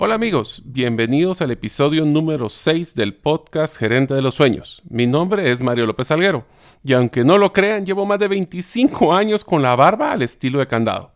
Hola amigos, bienvenidos al episodio número 6 del podcast Gerente de los Sueños. Mi nombre es Mario López Alguero y aunque no lo crean, llevo más de 25 años con la barba al estilo de candado.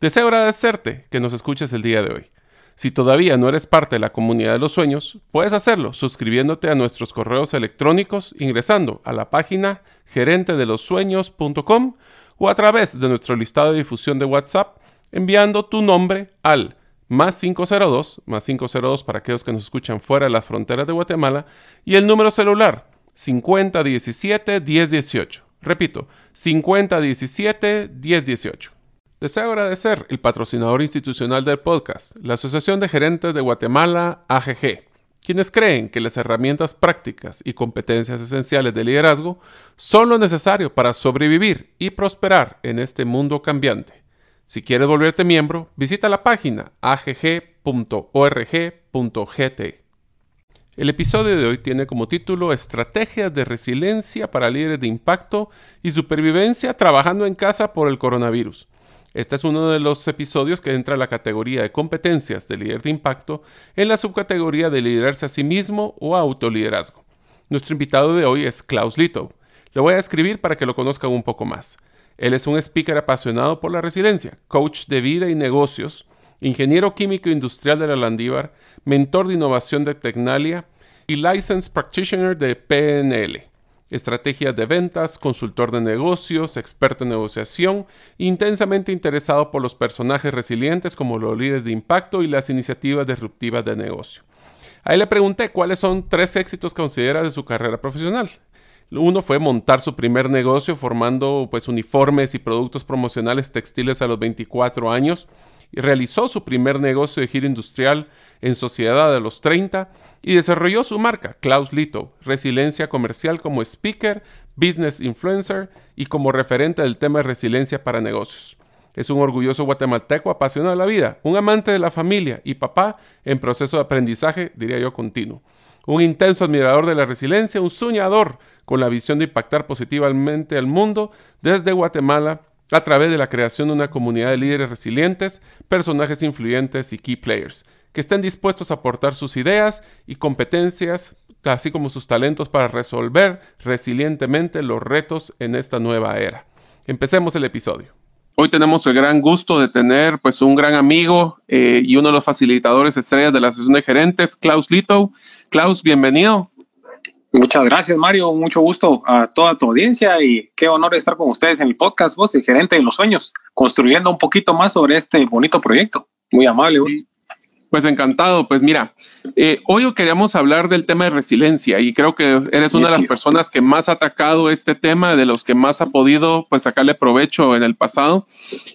Deseo agradecerte que nos escuches el día de hoy. Si todavía no eres parte de la comunidad de los sueños, puedes hacerlo suscribiéndote a nuestros correos electrónicos ingresando a la página gerentedelosueños.com o a través de nuestro listado de difusión de WhatsApp enviando tu nombre al más 502, más 502 para aquellos que nos escuchan fuera de las fronteras de Guatemala, y el número celular 5017 1018. Repito, 5017 1018. Deseo agradecer el patrocinador institucional del podcast, la Asociación de Gerentes de Guatemala, AGG, quienes creen que las herramientas prácticas y competencias esenciales de liderazgo son lo necesario para sobrevivir y prosperar en este mundo cambiante. Si quieres volverte miembro, visita la página agg.org.gt. El episodio de hoy tiene como título Estrategias de resiliencia para líderes de impacto y supervivencia trabajando en casa por el coronavirus. Este es uno de los episodios que entra en la categoría de competencias de líder de impacto en la subcategoría de liderarse a sí mismo o autoliderazgo. Nuestro invitado de hoy es Klaus Litow. Lo voy a escribir para que lo conozcan un poco más. Él es un speaker apasionado por la resiliencia, coach de vida y negocios, ingeniero químico industrial de la Landívar, mentor de innovación de Tecnalia y licensed practitioner de PNL. Estrategias de ventas, consultor de negocios, experto en negociación, intensamente interesado por los personajes resilientes como los líderes de impacto y las iniciativas disruptivas de negocio. Ahí le pregunté cuáles son tres éxitos que considera de su carrera profesional. Uno fue montar su primer negocio formando pues uniformes y productos promocionales textiles a los 24 años y realizó su primer negocio de giro industrial en sociedad a los 30 y desarrolló su marca Klaus Lito, resiliencia comercial como speaker, business influencer y como referente del tema de resiliencia para negocios. Es un orgulloso guatemalteco apasionado de la vida, un amante de la familia y papá en proceso de aprendizaje, diría yo, continuo. Un intenso admirador de la resiliencia, un soñador con la visión de impactar positivamente al mundo desde Guatemala a través de la creación de una comunidad de líderes resilientes, personajes influyentes y key players, que estén dispuestos a aportar sus ideas y competencias, así como sus talentos para resolver resilientemente los retos en esta nueva era. Empecemos el episodio. Hoy tenemos el gran gusto de tener pues un gran amigo eh, y uno de los facilitadores estrellas de la Asociación de Gerentes, Klaus Lito. Klaus, bienvenido. Muchas gracias, Mario. Mucho gusto a toda tu audiencia y qué honor estar con ustedes en el podcast, vos, el gerente de los sueños, construyendo un poquito más sobre este bonito proyecto. Muy amable, vos. Pues encantado. Pues mira, eh, hoy queríamos hablar del tema de resiliencia y creo que eres una de las personas que más ha atacado este tema, de los que más ha podido pues sacarle provecho en el pasado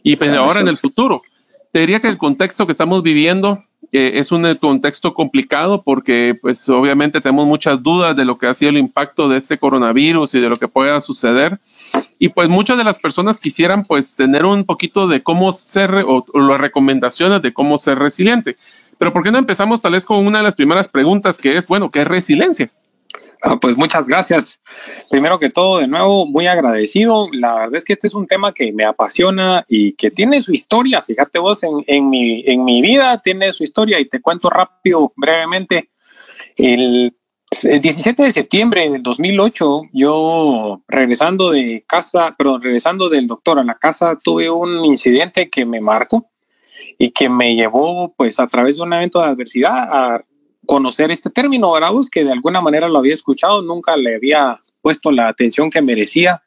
y pues, ahora en el futuro. Te diría que el contexto que estamos viviendo es un eh, contexto complicado porque pues obviamente tenemos muchas dudas de lo que ha sido el impacto de este coronavirus y de lo que pueda suceder. Y pues muchas de las personas quisieran pues tener un poquito de cómo ser o, o las recomendaciones de cómo ser resiliente. Pero ¿por qué no empezamos tal vez con una de las primeras preguntas que es, bueno, ¿qué es resiliencia? Ah, pues muchas gracias. Primero que todo, de nuevo, muy agradecido. La verdad es que este es un tema que me apasiona y que tiene su historia. Fíjate vos, en, mi, vida tiene su historia y te cuento rápido, brevemente. El, el 17 de septiembre del 2008, yo regresando de casa, perdón, regresando del doctor a la casa, tuve un incidente que me marcó y que me llevó, pues, a través de un evento de adversidad a conocer este término, ¿verdad? que de alguna manera lo había escuchado, nunca le había puesto la atención que merecía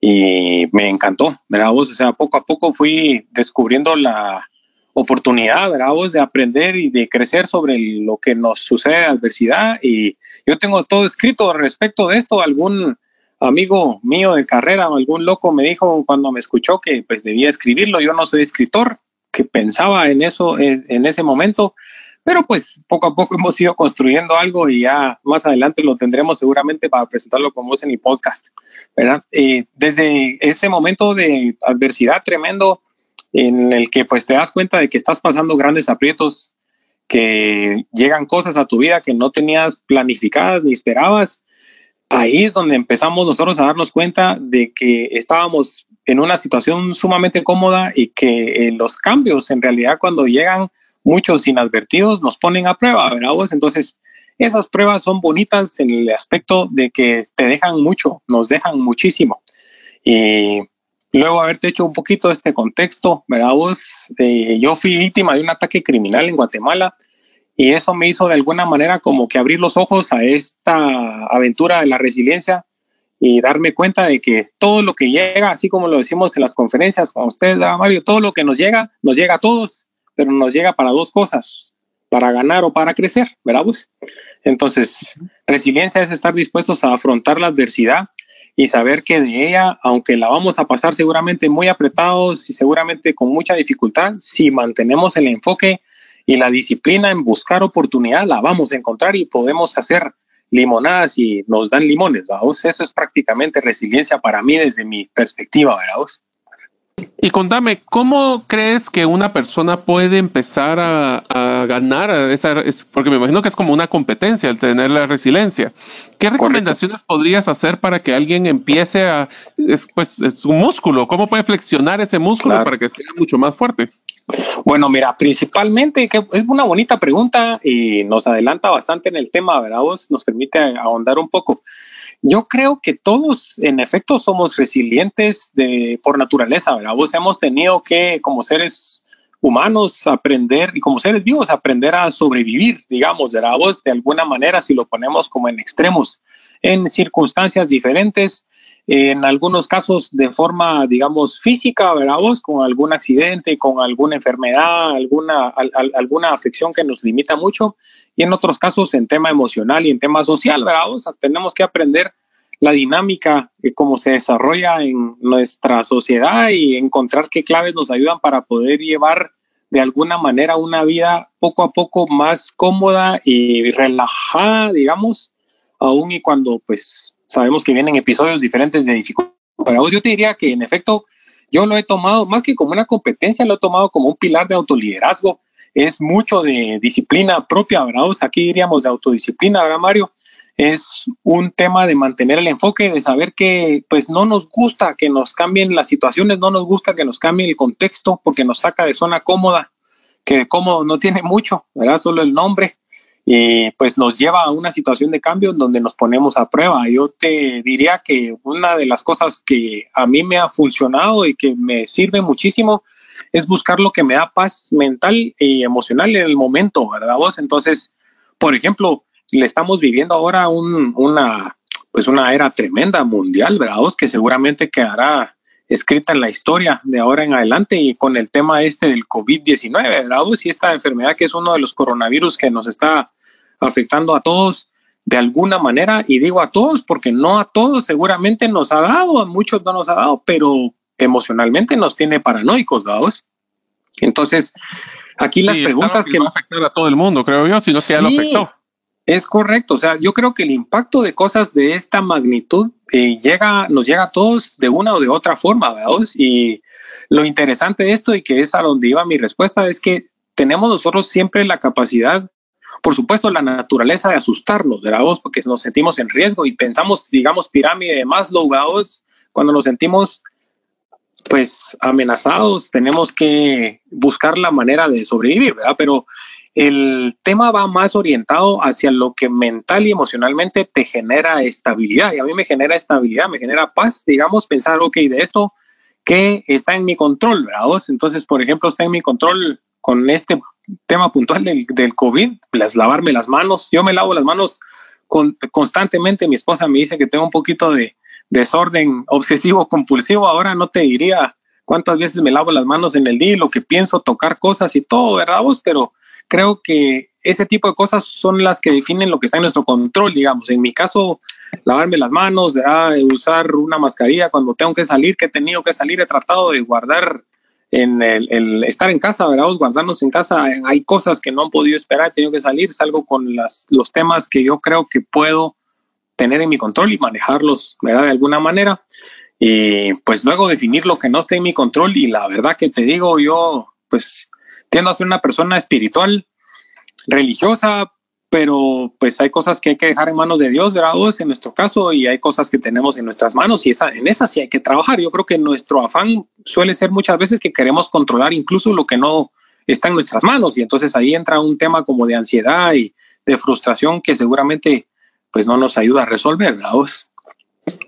y me encantó, ¿verdad? O sea, poco a poco fui descubriendo la oportunidad, ¿verdad? de aprender y de crecer sobre lo que nos sucede de adversidad y yo tengo todo escrito respecto de esto, algún amigo mío de carrera, algún loco me dijo cuando me escuchó que pues debía escribirlo, yo no soy escritor, que pensaba en eso en ese momento, pero pues poco a poco hemos ido construyendo algo y ya más adelante lo tendremos seguramente para presentarlo con vos en el podcast, ¿verdad? Eh, desde ese momento de adversidad tremendo en el que pues te das cuenta de que estás pasando grandes aprietos, que llegan cosas a tu vida que no tenías planificadas ni esperabas, ahí es donde empezamos nosotros a darnos cuenta de que estábamos en una situación sumamente cómoda y que eh, los cambios en realidad cuando llegan muchos inadvertidos nos ponen a prueba, ¿verdad vos? Entonces, esas pruebas son bonitas en el aspecto de que te dejan mucho, nos dejan muchísimo. Y luego haberte hecho un poquito este contexto, ¿verdad vos? Eh, yo fui víctima de un ataque criminal en Guatemala y eso me hizo de alguna manera como que abrir los ojos a esta aventura de la resiliencia y darme cuenta de que todo lo que llega, así como lo decimos en las conferencias con ustedes, Mario, todo lo que nos llega, nos llega a todos pero nos llega para dos cosas, para ganar o para crecer, ¿verdad? Pues? Entonces, resiliencia es estar dispuestos a afrontar la adversidad y saber que de ella, aunque la vamos a pasar seguramente muy apretados y seguramente con mucha dificultad, si mantenemos el enfoque y la disciplina en buscar oportunidad, la vamos a encontrar y podemos hacer limonadas y nos dan limones, ¿vamos? Eso es prácticamente resiliencia para mí desde mi perspectiva, ¿verdad? Y contame, ¿cómo crees que una persona puede empezar a, ganar esa, porque me imagino que es como una competencia el tener la resiliencia. ¿Qué recomendaciones podrías hacer para que alguien empiece a, es, pues, es un músculo, ¿cómo puede flexionar ese músculo para que sea mucho más fuerte? Bueno, mira, principalmente que es una bonita pregunta y nos adelanta bastante en el tema, ¿verdad? Vos nos permite ahondar un poco. Yo creo que todos, en efecto, somos resilientes de, por naturaleza, ¿verdad? Hemos tenido que, como seres humanos, aprender y como seres vivos, aprender a sobrevivir, digamos, ¿verdad? De alguna manera, si lo ponemos como en extremos, en circunstancias diferentes, en algunos casos de forma, digamos, física, ¿verdad? Vos, con algún accidente, con alguna enfermedad, alguna, alguna afección que nos limita mucho, y en otros casos en tema emocional y en tema social, ¿verdad? Tenemos que aprender la dinámica, de cómo se desarrolla en nuestra sociedad y encontrar qué claves nos ayudan para poder llevar de alguna manera una vida poco a poco más cómoda y relajada, digamos, aún y cuando pues sabemos que vienen episodios diferentes de dificultad. Yo te diría que en efecto yo lo he tomado más que como una competencia, lo he tomado como un pilar de autoliderazgo. Es mucho de disciplina propia, ¿verdad? aquí diríamos de autodisciplina, ¿verdad, Mario? Es un tema de mantener el enfoque, de saber que pues no nos gusta que nos cambien las situaciones, no nos gusta que nos cambie el contexto porque nos saca de zona cómoda, que cómodo no tiene mucho, ¿verdad? Solo el nombre y pues nos lleva a una situación de cambio donde nos ponemos a prueba. Yo te diría que una de las cosas que a mí me ha funcionado y que me sirve muchísimo es buscar lo que me da paz mental y emocional en el momento, ¿verdad vos? Entonces, por ejemplo, le estamos viviendo ahora una, pues una era tremenda mundial, ¿verdad vos? Que seguramente quedará escrita en la historia de ahora en adelante y con el tema este del COVID-19, ¿verdad? Y esta enfermedad que es uno de los coronavirus que nos está afectando a todos de alguna manera, y digo a todos porque no a todos seguramente nos ha dado, a muchos no nos ha dado, pero emocionalmente nos tiene paranoicos, ¿dados? Entonces, aquí las preguntas que... Va a afectar a todo el mundo, creo yo, si no es que ya lo afectó. Es correcto, o sea, yo creo que el impacto de cosas de esta magnitud eh, llega, nos llega a todos de una o de otra forma, ¿verdad? Y lo interesante de esto y que es a donde iba mi respuesta es que tenemos nosotros siempre la capacidad por supuesto, la naturaleza de asustarnos, ¿verdad? Porque nos sentimos en riesgo y pensamos, digamos, pirámide de Maslow. Cuando nos sentimos, pues, amenazados, tenemos que buscar la manera de sobrevivir, ¿verdad? Pero el tema va más orientado hacia lo que mental y emocionalmente te genera estabilidad. Y a mí me genera estabilidad, me genera paz, digamos, pensar, ok, de esto que está en mi control, ¿verdad? Entonces, por ejemplo, está en mi control con este tema puntual del, COVID, las lavarme las manos. Yo me lavo las manos constantemente. Mi esposa me dice que tengo un poquito de desorden obsesivo compulsivo. Ahora no te diría cuántas veces me lavo las manos en el día, lo que pienso, tocar cosas y todo, ¿verdad vos? Pero creo que ese tipo de cosas son las que definen lo que está en nuestro control, digamos. En mi caso, lavarme las manos, usar una mascarilla cuando tengo que salir, que he tenido que salir, he tratado de guardar en el, estar en casa, ¿verdad? Guardarnos en casa. Hay cosas que no han podido esperar, he tenido que salir, salgo con los temas que yo creo que puedo tener en mi control y manejarlos, ¿verdad? De alguna manera. Y pues luego definir lo que no esté en mi control y la verdad que te digo, yo pues tiendo a ser una persona espiritual, religiosa, pero pues hay cosas que hay que dejar en manos de Dios, ¿verdad? En nuestro caso, y hay cosas que tenemos en nuestras manos y esa, en esas sí hay que trabajar. Yo creo que nuestro afán suele ser muchas veces que queremos controlar incluso lo que no está en nuestras manos y entonces ahí entra un tema como de ansiedad y de frustración que seguramente pues no nos ayuda a resolver, ¿verdad?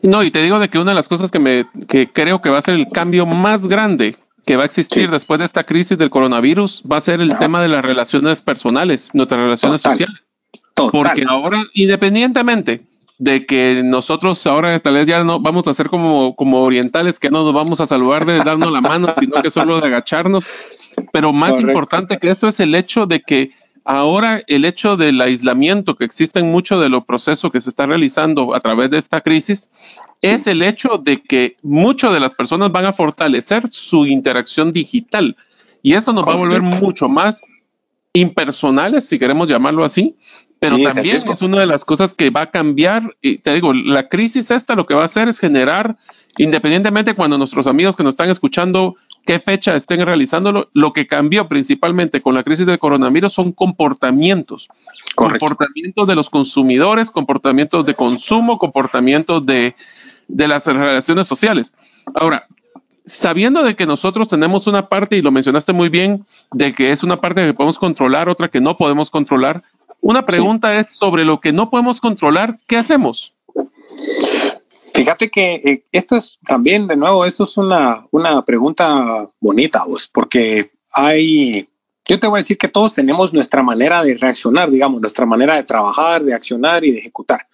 No, y te digo de que una de las cosas que me que creo que va a ser el cambio más grande que va a existir después de esta crisis del coronavirus va a ser el tema de las relaciones personales, nuestras relaciones sociales. Porque ahora, independientemente de que nosotros ahora tal vez ya no vamos a ser como, como orientales, que no nos vamos a saludar de darnos la mano, sino que solo de agacharnos. Pero más importante que eso es el hecho de que ahora el hecho del aislamiento que existe en mucho de los procesos que se está realizando a través de esta crisis es el hecho de que muchas de las personas van a fortalecer su interacción digital. Y esto nos va a volver mucho más impersonales, si queremos llamarlo así, pero también es, una de las cosas que va a cambiar. Y te digo, la crisis esta lo que va a hacer es generar, independientemente cuando nuestros amigos que nos están escuchando, qué fecha estén realizándolo, lo que cambió principalmente con la crisis del coronavirus son comportamientos. Comportamientos de los consumidores, comportamientos de consumo, comportamientos de, de las relaciones sociales. Ahora, sabiendo de que nosotros tenemos una parte, y lo mencionaste muy bien, de que es una parte que podemos controlar, otra que no podemos controlar, una pregunta es sobre lo que no podemos controlar, ¿qué hacemos? Fíjate que eh, esto es también, de nuevo, esto es una, una pregunta bonita, vos, porque hay, yo te voy a decir que todos tenemos nuestra manera de reaccionar, digamos, nuestra manera de trabajar, de accionar y de ejecutar.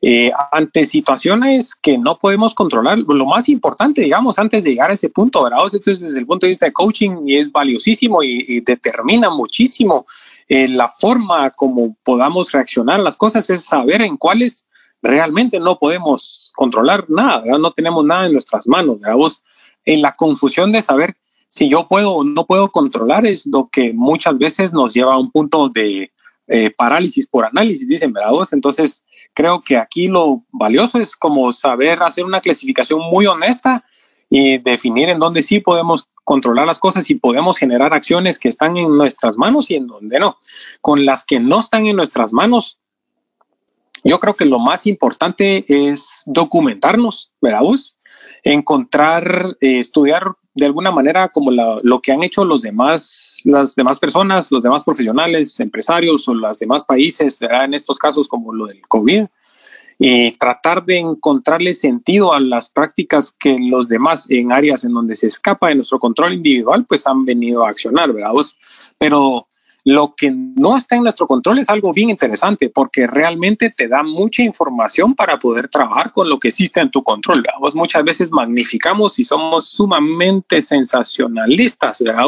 Eh, ante situaciones que no podemos controlar, lo más importante, digamos, antes de llegar a ese punto, ¿verdad? Esto es desde el punto de vista de coaching y es valiosísimo y determina muchísimo eh, la forma como podamos reaccionar las cosas es saber en cuáles realmente no podemos controlar nada, no tenemos nada en nuestras manos. Vos, en la confusión de saber si yo puedo o no puedo controlar es lo que muchas veces nos lleva a un punto de eh, parálisis por análisis, dicen, ¿verdad? Vos? Entonces, creo que aquí lo valioso es como saber hacer una clasificación muy honesta y definir en dónde sí podemos controlar las cosas y podemos generar acciones que están en nuestras manos y en donde no. Con las que no están en nuestras manos, yo creo que lo más importante es documentarnos, ¿verdad vos? Encontrar, eh, estudiar de alguna manera como lo que han hecho los demás, las demás personas, los demás profesionales, empresarios o los demás países, en estos casos como lo del COVID, y tratar de encontrarle sentido a las prácticas que los demás en áreas en donde se escapa de nuestro control individual, pues han venido a accionar, ¿verdad? Pero lo que no está en nuestro control es algo bien interesante porque realmente te da mucha información para poder trabajar con lo que existe en tu control. ¿verdad? muchas veces magnificamos y somos sumamente sensacionalistas. ¿verdad?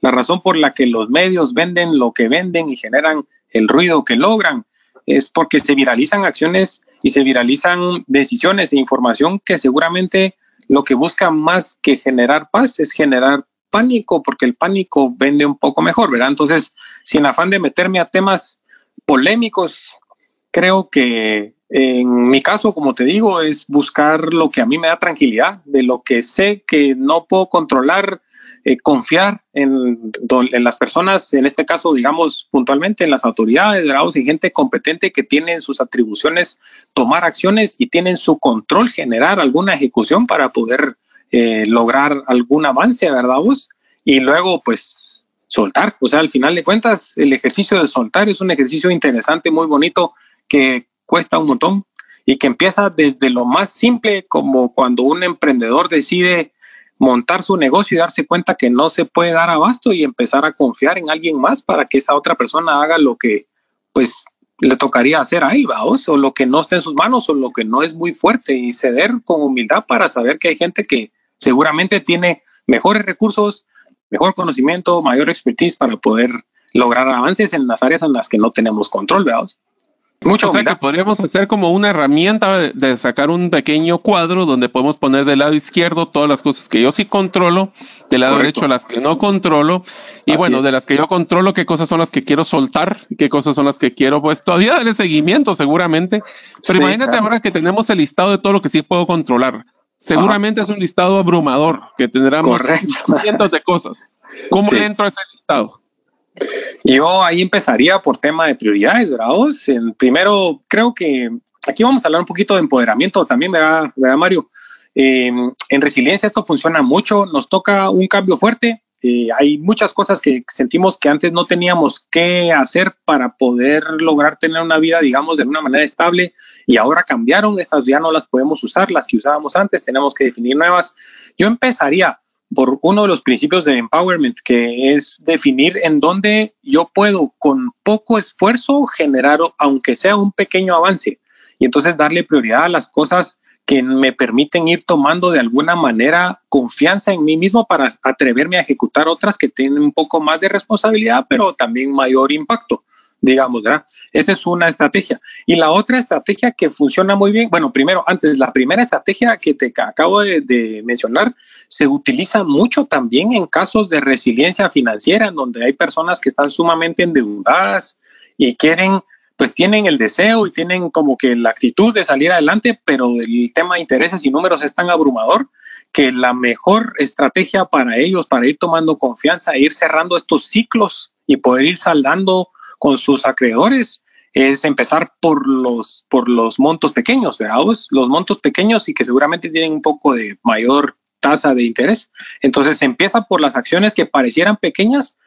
la razón por la que los medios venden lo que venden y generan el ruido que logran es porque se viralizan acciones y se viralizan decisiones e información que seguramente lo que busca más que generar paz es generar pánico, porque el pánico vende un poco mejor, ¿verdad? Entonces, sin afán de meterme a temas polémicos, creo que en mi caso, como te digo, es buscar lo que a mí me da tranquilidad, de lo que sé que no puedo controlar, eh, confiar en, las personas, en este caso, digamos, puntualmente en las autoridades, grados y gente competente que tienen sus atribuciones, tomar acciones y tienen su control, generar alguna ejecución para poder eh, lograr algún avance, ¿verdad vos? Y luego, pues, soltar. O sea, al final de cuentas, el ejercicio de soltar es un ejercicio interesante, muy bonito, que cuesta un montón y que empieza desde lo más simple, como cuando un emprendedor decide montar su negocio y darse cuenta que no se puede dar abasto y empezar a confiar en alguien más para que esa otra persona haga lo que pues le tocaría hacer a él, o lo que no está en sus manos o lo que no es muy fuerte y ceder con humildad para saber que hay gente que seguramente tiene mejores recursos, mejor conocimiento, mayor expertise para poder lograr avances en las áreas en las que no tenemos control, ¿verdad? Mucho o sea que podríamos hacer como una herramienta de, sacar un pequeño cuadro donde podemos poner del lado izquierdo todas las cosas que yo sí controlo, del lado derecho las que no controlo, y bueno, de las que yo controlo, qué cosas son las que quiero soltar, qué cosas son las que quiero, pues todavía darle seguimiento seguramente. Pero imagínate ahora que tenemos el listado de todo lo que sí puedo controlar. Seguramente es un listado abrumador que tendremos cientos de cosas. ¿Cómo le entro a ese listado? Yo ahí empezaría por tema de prioridades, ¿verdad? primero, creo que aquí vamos a hablar un poquito de empoderamiento también, ¿verdad, Mario? Em, en resiliencia esto funciona mucho, nos toca un cambio fuerte. Eh, hay muchas cosas que sentimos que antes no teníamos que hacer para poder lograr tener una vida, digamos, de una manera estable y ahora cambiaron, estas ya no las podemos usar, las que usábamos antes, tenemos que definir nuevas. Yo empezaría por uno de los principios de empowerment, que es definir en dónde yo puedo con poco esfuerzo generar, aunque sea un pequeño avance, y entonces darle prioridad a las cosas que me permiten ir tomando de alguna manera confianza en mí mismo para atreverme a ejecutar otras que tienen un poco más de responsabilidad, pero también mayor impacto digamos, ¿verdad? Esa es una estrategia. Y la otra estrategia que funciona muy bien, bueno, primero, antes, la primera estrategia que te acabo de, mencionar se utiliza mucho también en casos de resiliencia financiera, en donde hay personas que están sumamente endeudadas y quieren, pues tienen el deseo y tienen como que la actitud de salir adelante, pero el tema de intereses y números es tan abrumador que la mejor estrategia para ellos, para ir tomando confianza e ir cerrando estos ciclos y poder ir saldando con sus acreedores es empezar por los, por los montos pequeños, ¿verdad? Los montos pequeños y que seguramente tienen un poco de mayor tasa de interés. Entonces se empieza por las acciones que parecieran pequeñas,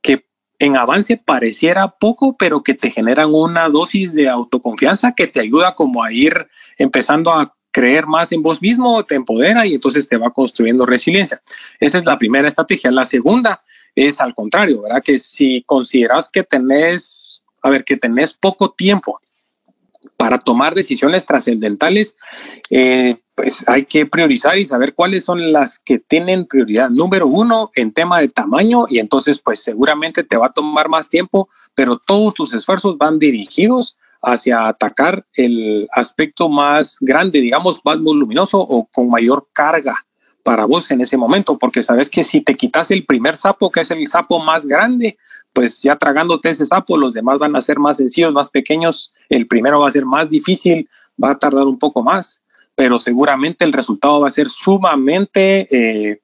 que en avance pareciera poco, pero que te generan una dosis de autoconfianza que te ayuda como a ir empezando a creer más en vos mismo, te empodera y entonces te va construyendo resiliencia. Esa es la primera estrategia. La segunda es al contrario, ¿verdad? Que si consideras que tenés, a ver, que tenés poco tiempo para tomar decisiones trascendentales, eh, pues hay que priorizar y saber cuáles son las que tienen prioridad. Número uno, en tema de tamaño, y entonces pues seguramente te va a tomar más tiempo, pero todos tus esfuerzos van dirigidos hacia atacar el aspecto más grande, digamos, más voluminoso o con mayor carga para vos en ese momento, porque sabes que si te quitas el primer sapo, que es el sapo más grande, pues ya tragándote ese sapo, los demás van a ser más sencillos, más pequeños, el primero va a ser más difícil, va a tardar un poco más, pero seguramente el resultado va a ser sumamente eh,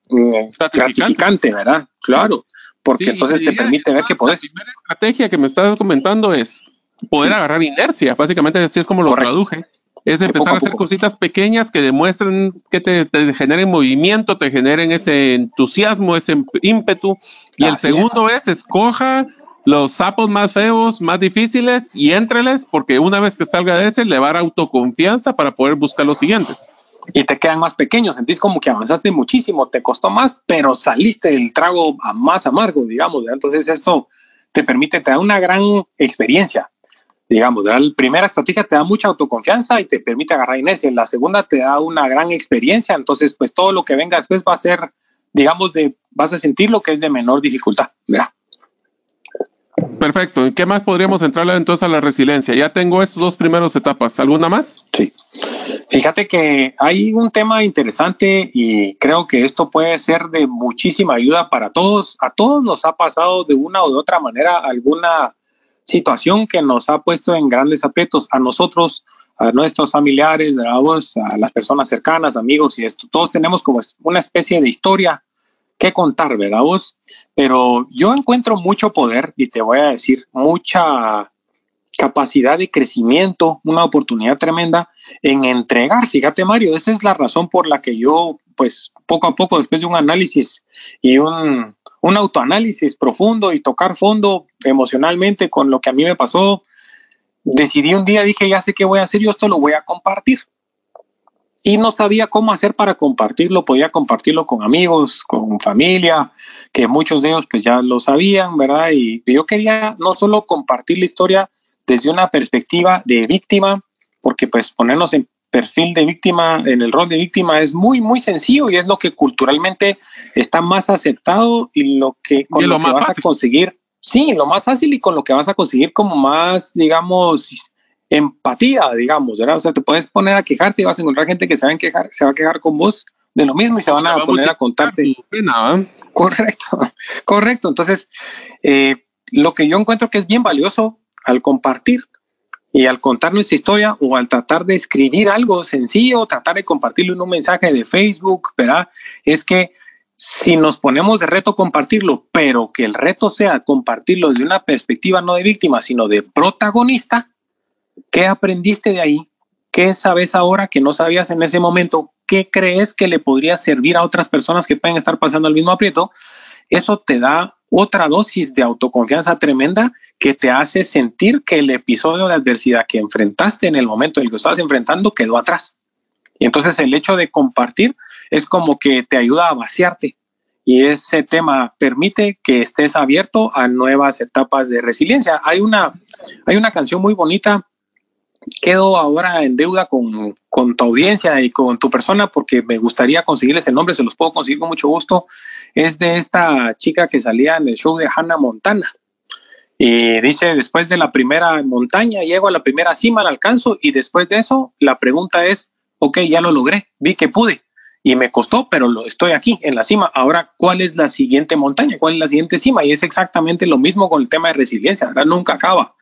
gratificante, ¿verdad? Claro, porque entonces te permite ver que podés. La primera estrategia que me estás comentando es poder agarrar inercia, básicamente así es como lo traduje es empezar a, hacer cositas pequeñas que demuestren que te, generen movimiento, te generen ese entusiasmo, ese ímpetu. Y el segundo es. escoja los sapos más feos, más difíciles y éntreles, porque una vez que salga de ese, le va a dar autoconfianza para poder buscar los siguientes. Y te quedan más pequeños, sentís como que avanzaste muchísimo, te costó más, pero saliste del trago más amargo, digamos. Entonces eso te permite, te da una gran experiencia digamos, la primera estrategia te da mucha autoconfianza y te permite agarrar inercia, la segunda te da una gran experiencia, entonces pues todo lo que venga después va a ser, digamos, de, vas a sentir lo que es de menor dificultad. Mira. Perfecto. ¿En qué más podríamos entrar entonces a la resiliencia? Ya tengo estas dos primeras etapas. ¿Alguna más? Sí. Fíjate que hay un tema interesante y creo que esto puede ser de muchísima ayuda para todos. A todos nos ha pasado de una o de otra manera alguna situación que nos ha puesto en grandes aprietos a nosotros, a nuestros familiares, a las personas cercanas, amigos y esto. Todos tenemos como una especie de historia que contar, ¿verdad vos? Pero yo encuentro mucho poder y te voy a decir mucha capacidad de crecimiento, una oportunidad tremenda en entregar. Fíjate, Mario, esa es la razón por la que yo, pues, poco a poco, después de un análisis y un, un autoanálisis profundo y tocar fondo emocionalmente con lo que a mí me pasó, decidí un día, dije, ya sé qué voy a hacer, yo esto lo voy a compartir. Y no sabía cómo hacer para compartirlo, podía compartirlo con amigos, con familia, que muchos de ellos pues ya lo sabían, ¿verdad? Y yo quería no solo compartir la historia desde una perspectiva de víctima, porque pues ponernos en perfil de víctima, en el rol de víctima es muy, muy sencillo y es lo que culturalmente está más aceptado y lo que con lo, que vas a conseguir, sí, lo más fácil y con lo que vas a conseguir como más, digamos, empatía, digamos, ¿verdad? O sea, te puedes poner a quejarte y vas a encontrar gente que se va a quejar, se va a quejar con vos de lo mismo y se van a poner a contarte. correcto, correcto. Entonces, eh, lo que yo encuentro que es bien valioso al compartir y al contar nuestra historia o al tratar de escribir algo sencillo, tratar de compartirlo en un mensaje de Facebook, ¿verdad? Es que si nos ponemos de reto compartirlo, pero que el reto sea compartirlo de una perspectiva no de víctima, sino de protagonista, ¿qué aprendiste de ahí? ¿Qué sabes ahora que no sabías en ese momento? ¿Qué crees que le podría servir a otras personas que pueden estar pasando el mismo aprieto? Eso te da otra dosis de autoconfianza tremenda que te hace sentir que el episodio de adversidad que enfrentaste en el momento en el que estabas enfrentando quedó atrás. Y entonces el hecho de compartir es como que te ayuda a vaciarte. Y ese tema permite que estés abierto a nuevas etapas de resiliencia. Hay una, hay una canción muy bonita. Quedo ahora en deuda con, con tu audiencia y con tu persona porque me gustaría conseguirles el nombre, se los puedo conseguir con mucho gusto. Es de esta chica que salía en el show de Hannah Montana. Y dice, después de la primera montaña, llego a la primera cima, la alcanzo y después de eso, la pregunta es, ok, ya lo logré, vi que pude y me costó, pero lo, estoy aquí en la cima. Ahora, ¿cuál es la siguiente montaña? ¿Cuál es la siguiente cima? Y es exactamente lo mismo con el tema de resiliencia. Ahora nunca acaba.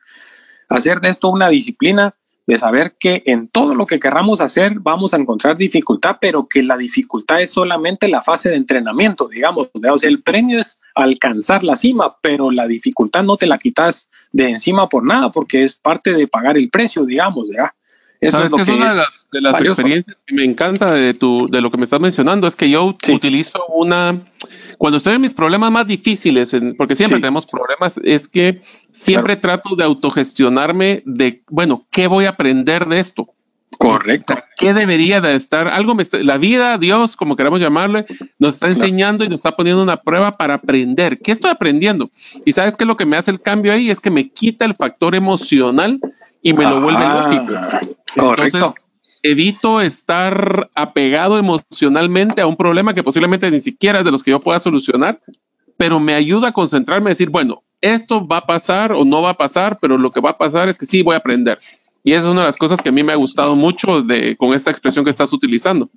Hacer de esto una disciplina de saber que en todo lo que querramos hacer vamos a encontrar dificultad, pero que la dificultad es solamente la fase de entrenamiento, digamos. O el premio es alcanzar la cima, pero la dificultad no te la quitas de encima por nada, porque es parte de pagar el precio, digamos, ¿verdad? Eso es, que es una de las, experiencias que me encanta de, tu, de lo que me estás mencionando, es que yo utilizo una, cuando estoy en mis problemas más difíciles, porque siempre tenemos problemas, es que siempre trato de autogestionarme de, bueno, ¿qué voy a aprender de esto? Correcto. ¿Qué debería de estar? Algo me la vida, Dios, como queramos llamarle, nos está enseñando y nos está poniendo una prueba para aprender. ¿Qué estoy aprendiendo? Y sabes qué es lo que me hace el cambio ahí es que me quita el factor emocional y me lo vuelve ah, lógico. Correcto. evito estar apegado emocionalmente a un problema que posiblemente ni siquiera es de los que yo pueda solucionar, pero me ayuda a concentrarme y decir, bueno, esto va a pasar o no va a pasar, pero lo que va a pasar es que sí voy a aprender. Y esa es una de las cosas que a mí me ha gustado mucho de, con esta expresión que estás utilizando.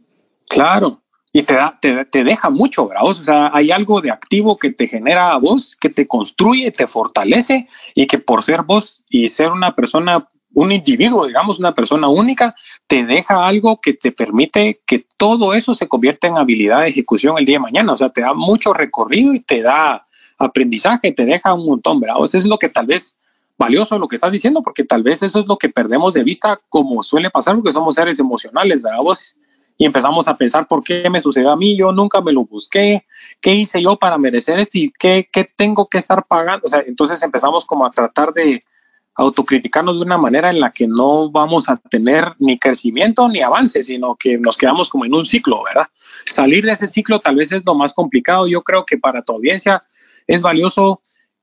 Claro, y te, da, te, te, deja mucho, ¿verdad? O sea, hay algo de activo que te genera a vos, que te construye, te fortalece y que por ser vos y ser una persona un individuo, digamos, una persona única, te deja algo que te permite que todo eso se convierta en habilidad de ejecución el día de mañana. O sea, te da mucho recorrido y te da aprendizaje, te deja un montón, ¿verdad? eso es lo que tal vez valioso lo que estás diciendo, porque tal vez eso es lo que perdemos de vista, como suele pasar, porque somos seres emocionales, ¿verdad? Vos? Y empezamos a pensar por qué me sucedió a mí, yo nunca me lo busqué, qué hice yo para merecer esto y qué, qué tengo que estar pagando. O sea, entonces empezamos como a tratar de, autocriticarnos de una manera en la que no vamos a tener ni crecimiento ni avance, sino que nos quedamos como en un ciclo, ¿verdad? Salir de ese ciclo tal vez es lo más complicado. Yo creo que para tu audiencia es valioso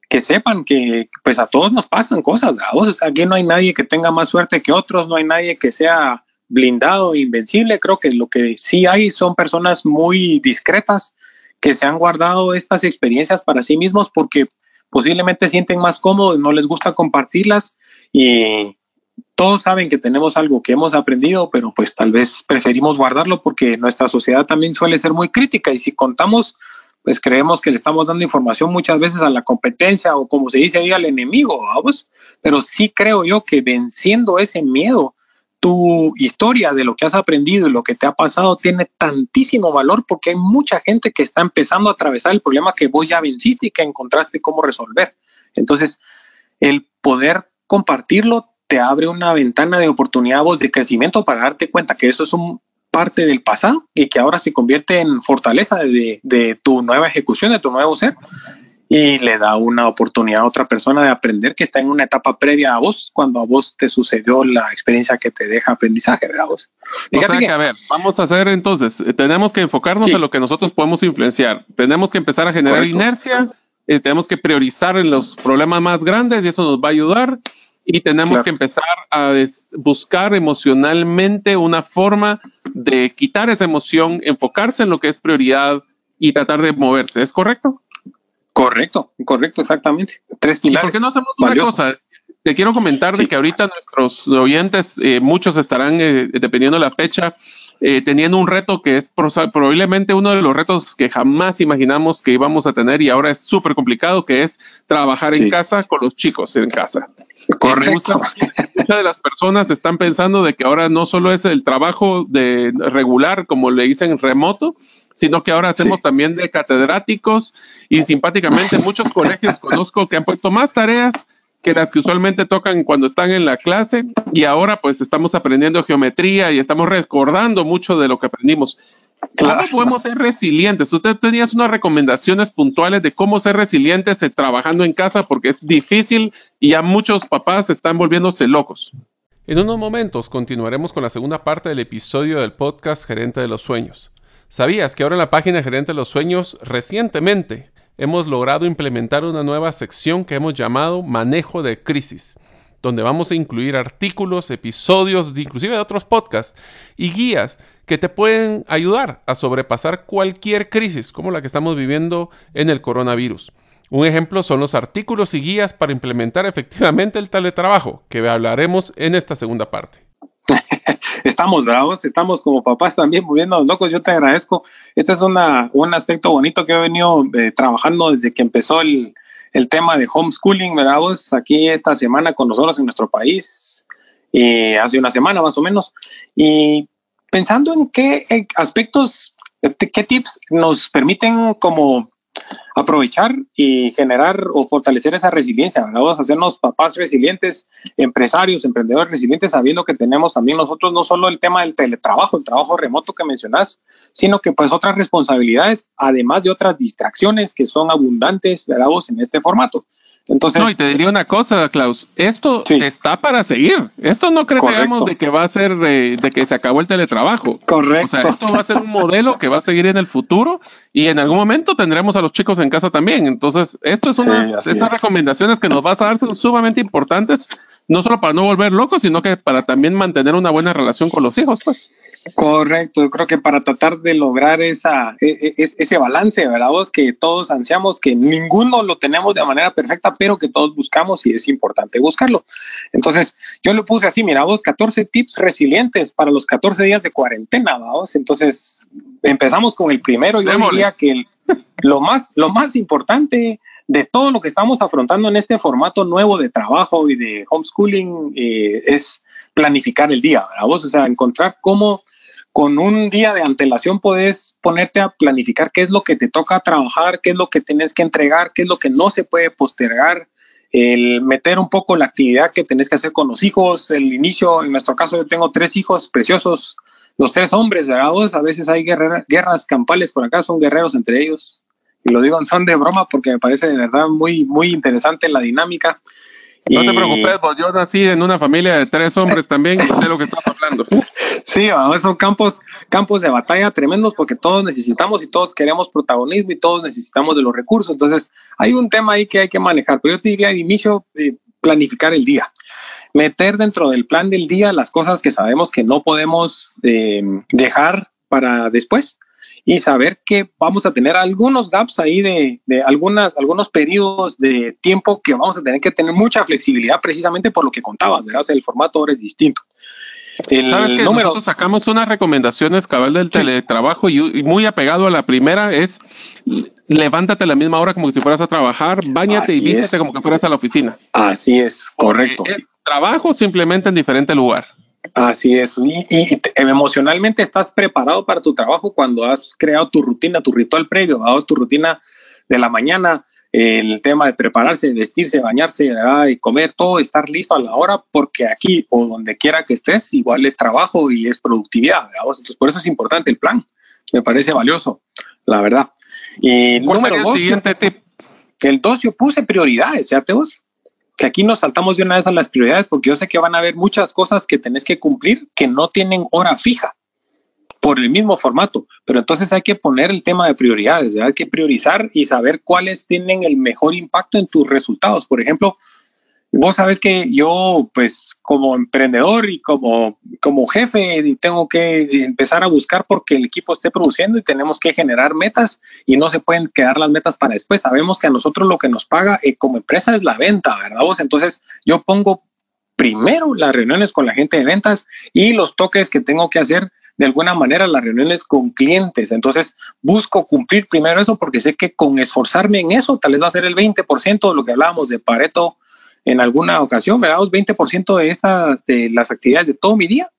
que sepan que pues a todos nos pasan cosas, ¿verdad? O sea, aquí no hay nadie que tenga más suerte que otros, no hay nadie que sea blindado, invencible. Creo que lo que sí hay son personas muy discretas que se han guardado estas experiencias para sí mismos porque posiblemente sienten más cómodos, no les gusta compartirlas y todos saben que tenemos algo que hemos aprendido, pero pues tal vez preferimos guardarlo porque nuestra sociedad también suele ser muy crítica y si contamos, pues creemos que le estamos dando información muchas veces a la competencia o como se dice ahí al enemigo, vamos, pero sí creo yo que venciendo ese miedo tu historia de lo que has aprendido y lo que te ha pasado tiene tantísimo valor porque hay mucha gente que está empezando a atravesar el problema que vos ya venciste y que encontraste cómo resolver. Entonces, el poder compartirlo te abre una ventana de oportunidad vos de crecimiento para darte cuenta que eso es un parte del pasado y que ahora se convierte en fortaleza de, de tu nueva ejecución, de tu nuevo ser y le da una oportunidad a otra persona de aprender que está en una etapa previa a vos, cuando a vos te sucedió la experiencia que te deja aprendizaje, ¿verdad? Vos? O sea que, a ver, vamos a hacer entonces, eh, tenemos que enfocarnos en lo que nosotros podemos influenciar, tenemos que empezar a generar inercia, eh, tenemos que priorizar en los problemas más grandes y eso nos va a ayudar. Y tenemos que empezar a buscar emocionalmente una forma de quitar esa emoción, enfocarse en lo que es prioridad y tratar de moverse. ¿Es correcto? Correcto, correcto, exactamente. Tres pilares. ¿Por qué no hacemos una cosa? te quiero comentar de que ahorita nuestros oyentes, eh, muchos estarán, eh, dependiendo de la fecha, eh, teniendo un reto que es probablemente uno de los retos que jamás imaginamos que íbamos a tener y ahora es súper complicado, que es trabajar en casa con los chicos en casa. Correcto. Muchas de las personas están pensando de que ahora no solo es el trabajo de regular, como le dicen, remoto, sino que ahora hacemos también de catedráticos y simpáticamente muchos colegios conozco que han puesto más tareas que las que usualmente tocan cuando están en la clase y ahora pues estamos aprendiendo geometría y estamos recordando mucho de lo que aprendimos. ¿Cómo podemos ser resilientes? Usted tenías unas recomendaciones puntuales de cómo ser resilientes eh, trabajando en casa porque es difícil y ya muchos papás están volviéndose locos. En unos momentos continuaremos con la segunda parte del episodio del podcast Gerente de los Sueños. ¿Sabías que ahora en la página Gerente de los Sueños recientemente hemos logrado implementar una nueva sección que hemos llamado Manejo de Crisis, donde vamos a incluir artículos, episodios, inclusive de otros podcasts y guías que te pueden ayudar a sobrepasar cualquier crisis como la que estamos viviendo en el coronavirus. Un ejemplo son los artículos y guías para implementar efectivamente el teletrabajo, que hablaremos en esta segunda parte. estamos bravos, estamos como papás también moviendo locos. Yo te agradezco. Este es una, un aspecto bonito que he venido eh, trabajando desde que empezó el, el tema de homeschooling, bravos, aquí esta semana con nosotros en nuestro país, y hace una semana más o menos. Y pensando en qué aspectos, qué tips nos permiten como aprovechar y generar o fortalecer esa resiliencia. Vamos a hacernos papás resilientes, empresarios, emprendedores resilientes, sabiendo que tenemos también nosotros no solo el tema del teletrabajo, el trabajo remoto que mencionas, sino que pues otras responsabilidades, además de otras distracciones que son abundantes, ¿verdad? en este formato. Entonces, no, y te diría una cosa, Klaus, esto está para seguir. Esto no creemos de que va a ser de, que se acabó el teletrabajo. Correcto. O sea, esto va a ser un modelo que va a seguir en el futuro y en algún momento tendremos a los chicos en casa también. Entonces, esto es unas estas recomendaciones que nos vas a dar son sumamente importantes, no solo para no volver locos, sino que para también mantener una buena relación con los hijos, pues. Correcto, yo creo que para tratar de lograr esa, e, e, ese balance, ¿verdad? Vos que todos ansiamos, que ninguno lo tenemos de manera perfecta, pero que todos buscamos y es importante buscarlo. Entonces, yo lo puse así, mira vos, 14 tips resilientes para los 14 días de cuarentena, vos. Entonces, empezamos con el primero. Yo diría que lo, más, lo más importante de todo lo que estamos afrontando en este formato nuevo de trabajo y de homeschooling eh, es planificar el día, ¿verdad? Vos, o sea, encontrar cómo con un día de antelación puedes ponerte a planificar qué es lo que te toca trabajar, qué es lo que tienes que entregar, qué es lo que no se puede postergar, el meter un poco la actividad que tenés que hacer con los hijos, el inicio, en nuestro caso yo tengo tres hijos preciosos, los tres hombres, ¿verdad? A veces hay guerras campales por acá, son guerreros entre ellos. Y lo digo son de broma porque me parece de verdad muy, muy interesante la dinámica. No te preocupes, pues yo nací en una familia de tres hombres también, de lo que estás hablando. Sí, son campos, campos de batalla tremendos porque todos necesitamos y todos queremos protagonismo y todos necesitamos de los recursos. Entonces, hay un tema ahí que hay que manejar, pero yo te diría al inicio, eh, planificar el día. Meter dentro del plan del día las cosas que sabemos que no podemos eh, dejar para después y saber que vamos a tener algunos gaps ahí de, de, algunas, algunos periodos de tiempo que vamos a tener que tener mucha flexibilidad precisamente por lo que contabas, ¿verdad? el formato ahora es distinto. Sabes que nosotros sacamos unas recomendaciones cabal del teletrabajo y, muy apegado a la primera es levántate a la misma hora como si fueras a trabajar, bañate y vístete como que fueras a la oficina. Así es, correcto. Es trabajo simplemente en diferente lugar. Así es. Y, emocionalmente estás preparado para tu trabajo cuando has creado tu rutina, tu ritual previo, tu rutina de la mañana, el tema de prepararse, vestirse, bañarse y comer, todo estar listo a la hora, porque aquí o donde quiera que estés, igual es trabajo y es productividad. Entonces, por eso es importante el plan. Me parece valioso, la verdad. Y número dos, siguiente tip? El dos, yo puse prioridades, ya te vos que aquí nos saltamos de una vez a las prioridades porque yo sé que van a haber muchas cosas que tenés que cumplir que no tienen hora fija por el mismo formato, pero entonces hay que poner el tema de prioridades, hay que priorizar y saber cuáles tienen el mejor impacto en tus resultados. Por ejemplo, vos sabes que yo, pues, como emprendedor y como, como jefe, tengo que empezar a buscar porque el equipo esté produciendo y tenemos que generar metas y no se pueden quedar las metas para después. Sabemos que a nosotros lo que nos paga eh, como empresa es la venta, ¿verdad? Vos? Entonces, yo pongo primero las reuniones con la gente de ventas y los toques que tengo que hacer de alguna manera las reuniones con clientes. Entonces busco cumplir primero eso porque sé que con esforzarme en eso tal vez va a ser el 20% de lo que hablábamos de Pareto en alguna ocasión, ¿verdad? 20% de, esta, de las actividades de todo mi día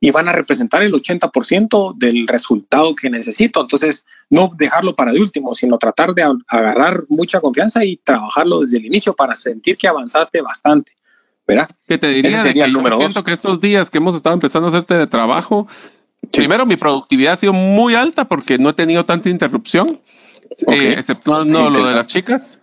y van a representar el 80% del resultado que necesito. Entonces, no dejarlo para el último, sino tratar de agarrar mucha confianza y trabajarlo desde el inicio para sentir que avanzaste bastante. ¿verdad? Que te diría sería el número siento que estos días que hemos estado empezando a hacerte de trabajo, primero mi productividad ha sido muy alta porque no he tenido tanta interrupción, eh, excepto no, lo de las chicas.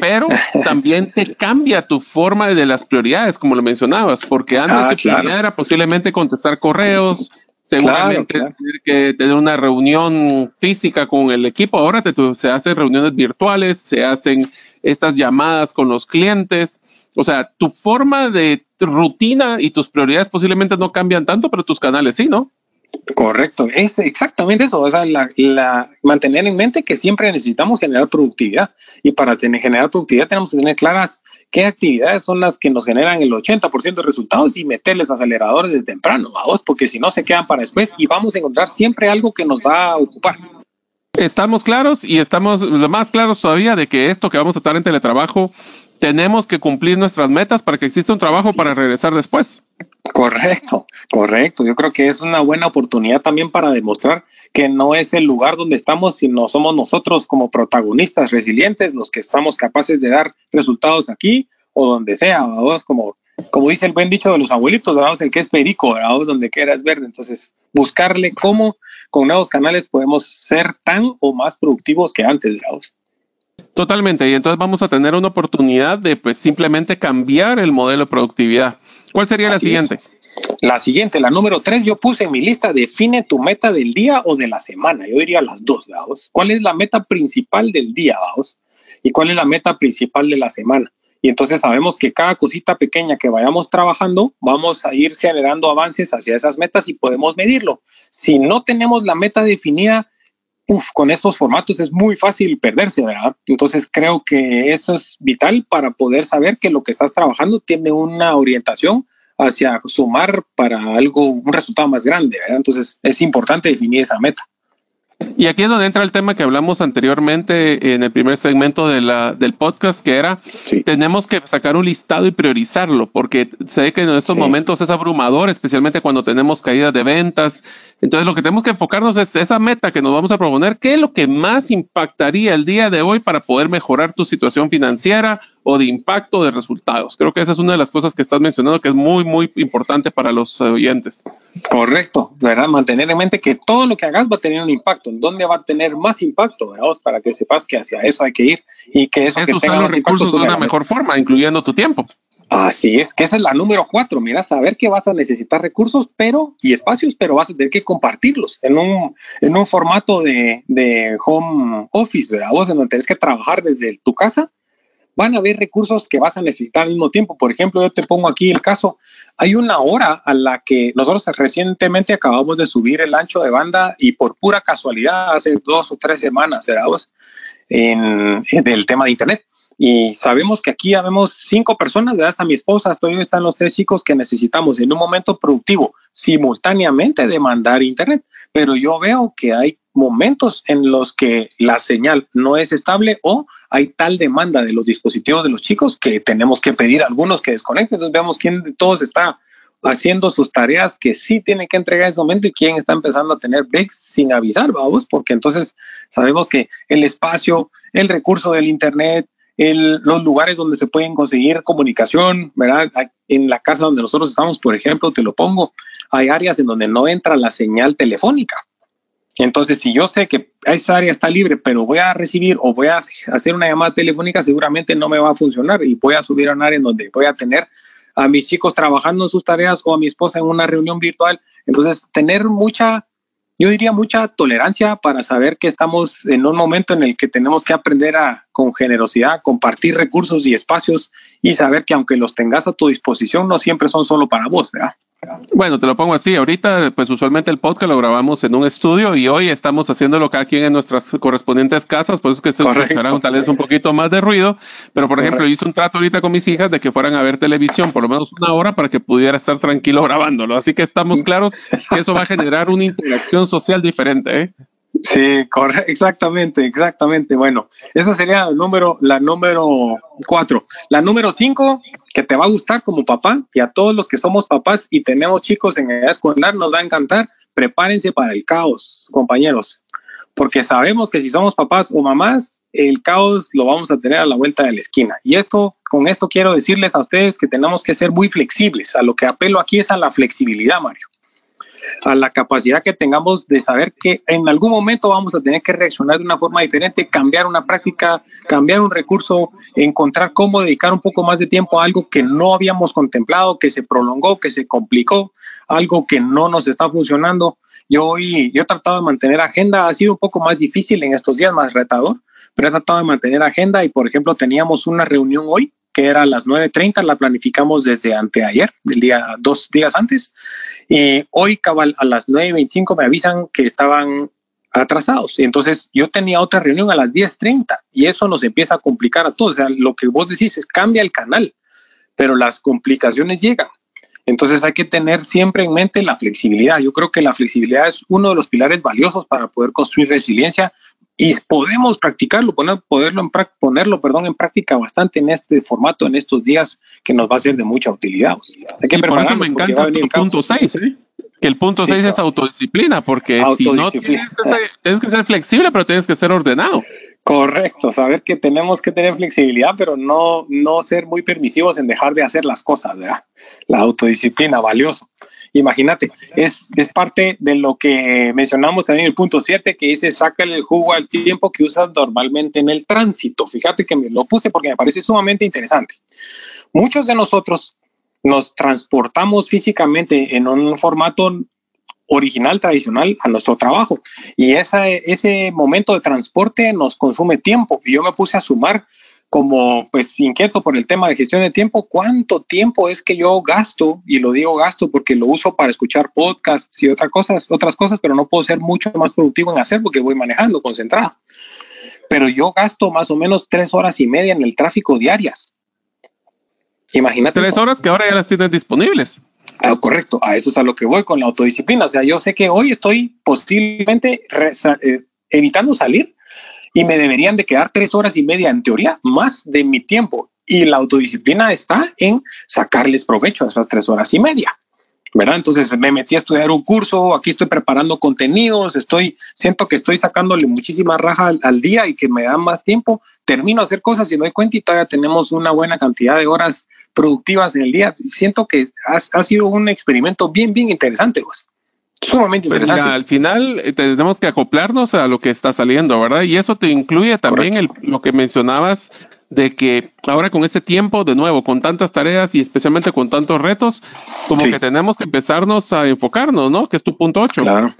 Pero también te cambia tu forma de las prioridades, como lo mencionabas, porque antes ah, tu prioridad era posiblemente contestar correos, seguramente tener que tener una reunión física con el equipo. Ahora te, se hacen reuniones virtuales, se hacen estas llamadas con los clientes. O sea, tu forma de rutina y tus prioridades posiblemente no cambian tanto, pero tus canales sí, ¿no? Correcto, es exactamente eso. O sea, la, mantener en mente que siempre necesitamos generar productividad y para generar productividad tenemos que tener claras qué actividades son las que nos generan el 80% de resultados y meterles aceleradores de temprano, vamos, porque si no se quedan para después y vamos a encontrar siempre algo que nos va a ocupar. Estamos claros y estamos más claros todavía de que esto que vamos a estar en teletrabajo tenemos que cumplir nuestras metas para que exista un trabajo para regresar después. Correcto, correcto. Yo creo que es una buena oportunidad también para demostrar que no es el lugar donde estamos, sino somos nosotros como protagonistas resilientes los que estamos capaces de dar resultados aquí o donde sea, vamos, como, como dice el buen dicho de los abuelitos, vamos, el que es perico, vamos, donde quiera es verde. Entonces, buscarle cómo con nuevos canales podemos ser tan o más productivos que antes, vamos. Totalmente, y entonces vamos a tener una oportunidad de pues simplemente cambiar el modelo de productividad. ¿Cuál sería la siguiente? La siguiente, la número tres, yo puse en mi lista, define tu meta del día o de la semana. Yo diría las dos, vamos. ¿Cuál es la meta principal del día, vamos? ¿Y cuál es la meta principal de la semana? Y entonces sabemos que cada cosita pequeña que vayamos trabajando, vamos a ir generando avances hacia esas metas y podemos medirlo. Si no tenemos la meta definida, con estos formatos es muy fácil perderse, ¿verdad? Entonces creo que eso es vital para poder saber que lo que estás trabajando tiene una orientación hacia sumar para algo, un resultado más grande, ¿verdad? Entonces es importante definir esa meta. Y aquí es donde entra el tema que hablamos anteriormente en el primer segmento de la, del podcast, que era, tenemos que sacar un listado y priorizarlo, porque sé que en estos momentos es abrumador, especialmente cuando tenemos caídas de ventas. Entonces lo que tenemos que enfocarnos es esa meta que nos vamos a proponer, qué es lo que más impactaría el día de hoy para poder mejorar tu situación financiera o de impacto de resultados. Creo que esa es una de las cosas que estás mencionando que es muy, muy importante para los oyentes. Correcto, ¿verdad? Mantener en mente que todo lo que hagas va a tener un impacto. ¿En dónde va a tener más impacto? ¿verdad? Para que sepas que hacia eso hay que ir y que eso es que tenga los recursos de una mejor forma, incluyendo tu tiempo. Así es, que esa es la número cuatro. Mira, saber que vas a necesitar recursos pero y espacios, pero vas a tener que compartirlos en un, en un formato de, de home office, ¿verdad? Vos en donde tienes que trabajar desde tu casa van a haber recursos que vas a necesitar al mismo tiempo. Por ejemplo, yo te pongo aquí el caso, hay una hora a la que nosotros recientemente acabamos de subir el ancho de banda y por pura casualidad, hace dos o tres semanas, en, del tema de Internet. Y sabemos que aquí habemos cinco personas, hasta mi esposa, estoy, están los tres chicos que necesitamos en un momento productivo simultáneamente demandar Internet. Pero yo veo que hay momentos en los que la señal no es estable o hay tal demanda de los dispositivos de los chicos que tenemos que pedir a algunos que desconecten. Entonces veamos quién de todos está haciendo sus tareas que sí tienen que entregar en ese momento y quién está empezando a tener breaks sin avisar, vamos, porque entonces sabemos que el espacio, el recurso del Internet, el, los lugares donde se pueden conseguir comunicación, ¿verdad? En la casa donde nosotros estamos, por ejemplo, te lo pongo, hay áreas en donde no entra la señal telefónica. Entonces, si yo sé que esa área está libre, pero voy a recibir o voy a hacer una llamada telefónica, seguramente no me va a funcionar y voy a subir a un área en donde voy a tener a mis chicos trabajando en sus tareas o a mi esposa en una reunión virtual. Entonces, tener mucha, yo diría mucha tolerancia para saber que estamos en un momento en el que tenemos que aprender a, con generosidad, compartir recursos y espacios y saber que aunque los tengas a tu disposición, no siempre son solo para vos, ¿verdad? Bueno, te lo pongo así. Ahorita, pues usualmente el podcast lo grabamos en un estudio y hoy estamos haciéndolo cada quien en nuestras correspondientes casas, por eso es que se escuchará tal vez un poquito más de ruido. Pero, por ejemplo, hice un trato ahorita con mis hijas de que fueran a ver televisión por lo menos una hora para que pudiera estar tranquilo grabándolo. Así que estamos claros que eso va a generar una interacción social diferente. ¿eh? Sí, correcto, exactamente, exactamente. Bueno, esa sería el número, la número cuatro. La número cinco, que te va a gustar como papá y a todos los que somos papás y tenemos chicos en edad escolar, nos va a encantar. Prepárense para el caos, compañeros, porque sabemos que si somos papás o mamás, el caos lo vamos a tener a la vuelta de la esquina. Y esto, con esto quiero decirles a ustedes que tenemos que ser muy flexibles. A lo que apelo aquí es a la flexibilidad, Mario a la capacidad que tengamos de saber que en algún momento vamos a tener que reaccionar de una forma diferente, cambiar una práctica, cambiar un recurso, encontrar cómo dedicar un poco más de tiempo a algo que no habíamos contemplado, que se prolongó, que se complicó, algo que no nos está funcionando. Yo hoy, yo he tratado de mantener agenda, ha sido un poco más difícil en estos días, más retador, pero he tratado de mantener agenda y, por ejemplo, teníamos una reunión hoy que era a las 9.30, la planificamos desde anteayer, el día, dos días antes. Y hoy cabal a las 9.25 me avisan que estaban atrasados. Entonces yo tenía otra reunión a las 10.30 y eso nos empieza a complicar a todos. O sea, lo que vos decís es cambia el canal, pero las complicaciones llegan. Entonces hay que tener siempre en mente la flexibilidad. Yo creo que la flexibilidad es uno de los pilares valiosos para poder construir resiliencia, y podemos practicarlo, poner, poderlo en, ponerlo perdón, en práctica bastante en este formato, en estos días, que nos va a ser de mucha utilidad. Hay que por eso me encanta el punto 6, ¿eh? que el punto 6 es autodisciplina, porque si no tienes que, ser, tienes que ser flexible, pero tienes que ser ordenado. Correcto, saber que tenemos que tener flexibilidad, pero no, no ser muy permisivos en dejar de hacer las cosas, ¿verdad? La autodisciplina, valioso. Imagínate, es, es parte de lo que mencionamos también en el punto 7 que dice sácale el jugo al tiempo que usas normalmente en el tránsito. Fíjate que me lo puse porque me parece sumamente interesante. Muchos de nosotros nos transportamos físicamente en un formato original, tradicional a nuestro trabajo. Y esa, ese momento de transporte nos consume tiempo. Y yo me puse a sumar como pues inquieto por el tema de gestión de tiempo, ¿cuánto tiempo es que yo gasto? Y lo digo gasto porque lo uso para escuchar podcasts y otras cosas, otras cosas, pero no puedo ser mucho más productivo en hacer porque voy manejando, concentrado. Pero yo gasto más o menos tres horas y media en el tráfico diarias. Imagínate. Tres horas que ahora ya las tienes disponibles. Ah, correcto, a eso es a lo que voy con la autodisciplina. O sea, yo sé que hoy estoy posiblemente eh, evitando salir y me deberían de quedar tres horas y media en teoría más de mi tiempo. Y la autodisciplina está en sacarles provecho a esas tres horas y media. ¿verdad? Entonces me metí a estudiar un curso, aquí estoy preparando contenidos, estoy, siento que estoy sacándole muchísima raja al, día y que me da más tiempo, termino a hacer cosas y me doy cuenta y todavía tenemos una buena cantidad de horas productivas en el día. Siento que ha, sido un experimento bien, bien interesante. Pues sumamente interesante. al final eh, tenemos que acoplarnos a lo que está saliendo, ¿verdad? Y eso te incluye también el, lo que mencionabas de que ahora con este tiempo, de nuevo, con tantas tareas y especialmente con tantos retos, como que tenemos que empezarnos a enfocarnos, ¿no? Que es tu punto 8. Claro,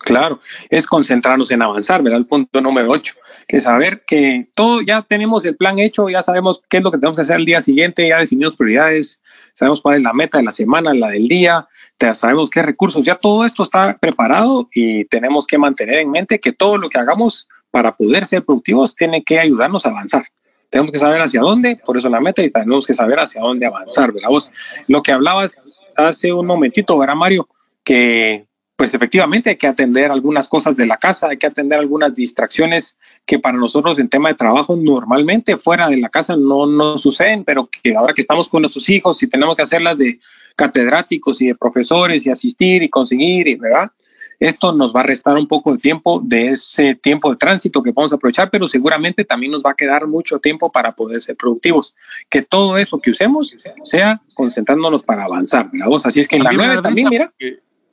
claro, es concentrarnos en avanzar, ¿verdad? El punto número 8, que saber que todo, ya tenemos el plan hecho, ya sabemos qué es lo que tenemos que hacer el día siguiente, ya definimos prioridades, sabemos cuál es la meta de la semana, la del día, ya sabemos qué recursos, ya todo esto está preparado y tenemos que mantener en mente que todo lo que hagamos para poder ser productivos tiene que ayudarnos a avanzar. Tenemos que saber hacia dónde, por eso la meta, y tenemos que saber hacia dónde avanzar, ¿verdad? Vos, lo que hablabas hace un momentito, ¿verdad, Mario? Que pues efectivamente hay que atender algunas cosas de la casa, hay que atender algunas distracciones que para nosotros en tema de trabajo normalmente fuera de la casa no, no suceden, pero que ahora que estamos con nuestros hijos y tenemos que hacerlas de catedráticos y de profesores y asistir y conseguir, ¿verdad? Esto nos va a restar un poco de tiempo de ese tiempo de tránsito que podemos aprovechar, pero seguramente también nos va a quedar mucho tiempo para poder ser productivos. Que todo eso que usemos sea concentrándonos para avanzar, ¿verdad? Así es que en la nueve también, mira.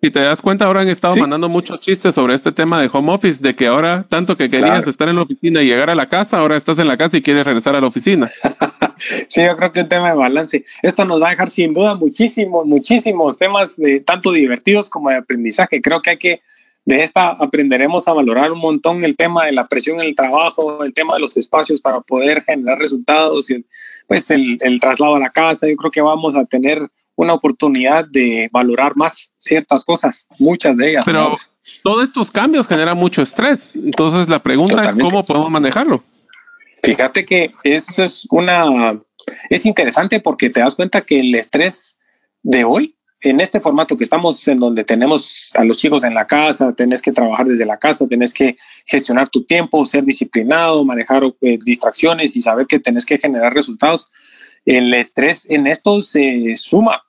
Si te das cuenta, ahora han estado mandando muchos chistes sobre este tema de home office, de que ahora tanto que querías estar en la oficina y llegar a la casa, ahora estás en la casa y quieres regresar a la oficina. sí, yo creo que un tema de balance. Esto nos va a dejar sin duda muchísimos, muchísimos temas de tanto divertidos como de aprendizaje. Creo que hay que de esta aprenderemos a valorar un montón el tema de la presión en el trabajo, el tema de los espacios para poder generar resultados, y pues el, el traslado a la casa. Yo creo que vamos a tener una oportunidad de valorar más ciertas cosas, muchas de ellas. Pero todos estos cambios generan mucho estrés. Entonces la pregunta es cómo podemos manejarlo. Fíjate que eso es una es interesante porque te das cuenta que el estrés de hoy en este formato que estamos en donde tenemos a los chicos en la casa, tenés que trabajar desde la casa, tenés que gestionar tu tiempo, ser disciplinado, manejar eh, distracciones y saber que tenés que generar resultados. El estrés en esto se suma